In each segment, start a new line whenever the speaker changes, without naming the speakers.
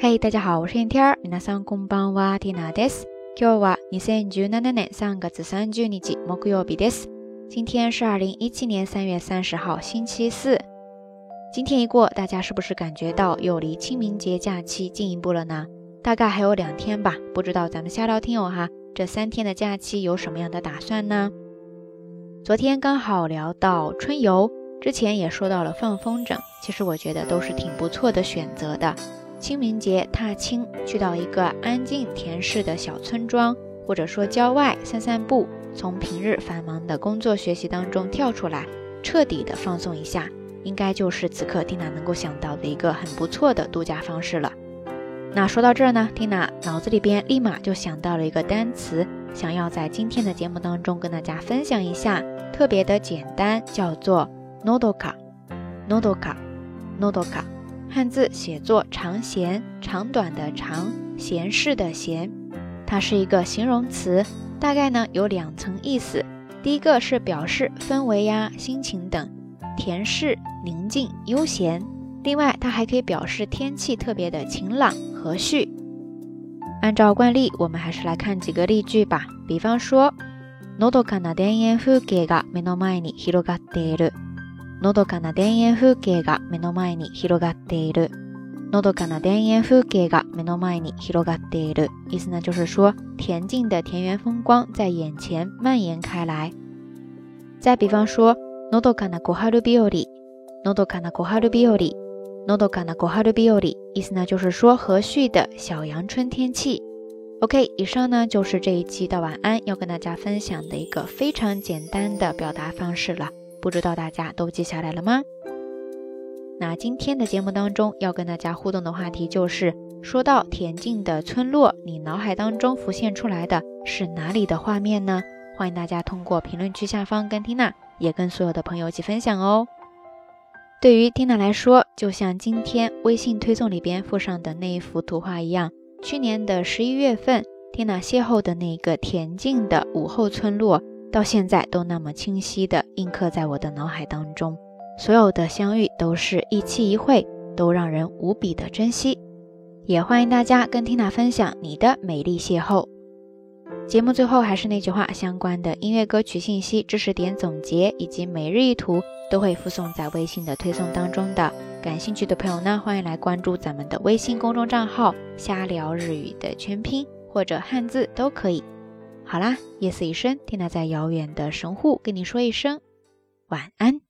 嘿，大家好，我是燕天儿。皆さんこんばんは、ティナです。今日は二千十七年三月三十日木曜日です。今天是二零一七年三月三十号，星期四。今天一过，大家是不是感觉到又离清明节假期进一步了呢？大概还有两天吧。不知道咱们下聊听友哈，这三天的假期有什么样的打算呢？昨天刚好聊到春游，之前也说到了放风筝，其实我觉得都是挺不错的选择的。 清明节踏青，去到一个安静恬适的小村庄，或者说郊外散散步，从平日繁忙的工作学习当中跳出来，彻底的放松一下，应该就是此刻缇娜能够想到的一个很不错的度假方式了。那说到这儿呢，缇娜脑子里边立马就想到了一个单词，想要在今天的节目当中跟大家分享一下，特别的简单，叫做 nodoka，nodoka，nodoka。汉字写作长闲，长短的长，闲适的闲，它是一个形容词，大概呢有两层意思。第一个是表示氛围呀、心情等，恬适、宁静、悠闲。另外，它还可以表示天气特别的晴朗、和煦。按照惯例，我们还是来看几个例句吧。比方说，のどかな田園風景が目の前に広がっている。 のどかな田園風景が目の前に広がっている。のどかな田園風景が目の前に広がっている。意思呢就是说，恬静的田园风光在眼前蔓延开来。再比方说，のどかな小春日和。のどかな小春日和。のどかな小春日和。意思呢就是说，和煦的小阳春天气。OK，以上呢就是这一期的晚安要跟大家分享的一个非常简单的表达方式了。不知道大家都记下来了吗？那今天的节目当中要跟大家互动的话题就是，说到恬静的村落，你脑海当中浮现出来的是哪里的画面呢？欢迎大家通过评论区下方跟缇娜，也跟所有的朋友一起分享哦。对于缇娜来说，就像今天微信推送里边附上的那一幅图画一样，去年的十一月份，缇娜邂逅的那个恬静的午后村落。到现在都那么清晰地印刻在我的脑海当中，所有的相遇都是一期一会，都让人无比的珍惜。也欢迎大家跟缇娜分享你的美丽邂逅。节目最后还是那句话，相关的音乐歌曲信息、知识点总结以及每日一图都会附送在微信的推送当中的。感兴趣的朋友呢，欢迎来关注咱们的微信公众账号“瞎聊日语”的全拼或者汉字都可以。好啦，夜色已深，天娜在遥远的神户跟你说一声晚安。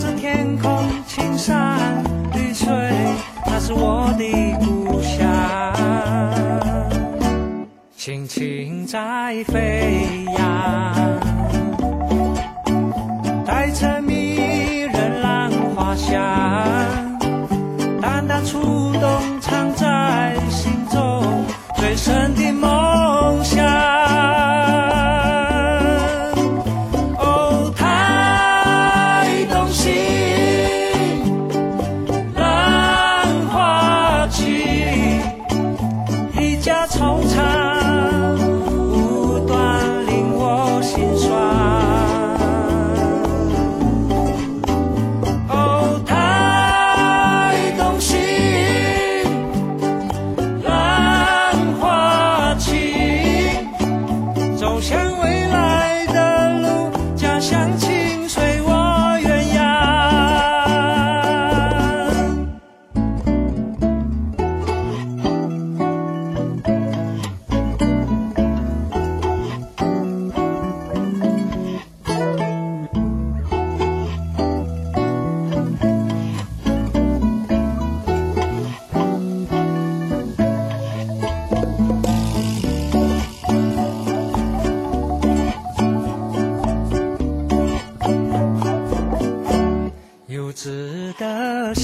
这天空青山绿水那是我的故乡。轻轻在飞扬。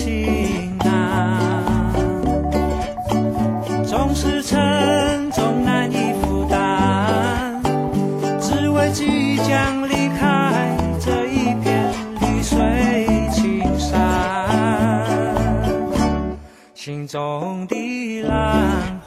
心难，总是沉重，难以负担，只为即将离开这一片绿水青山。心中的蓝。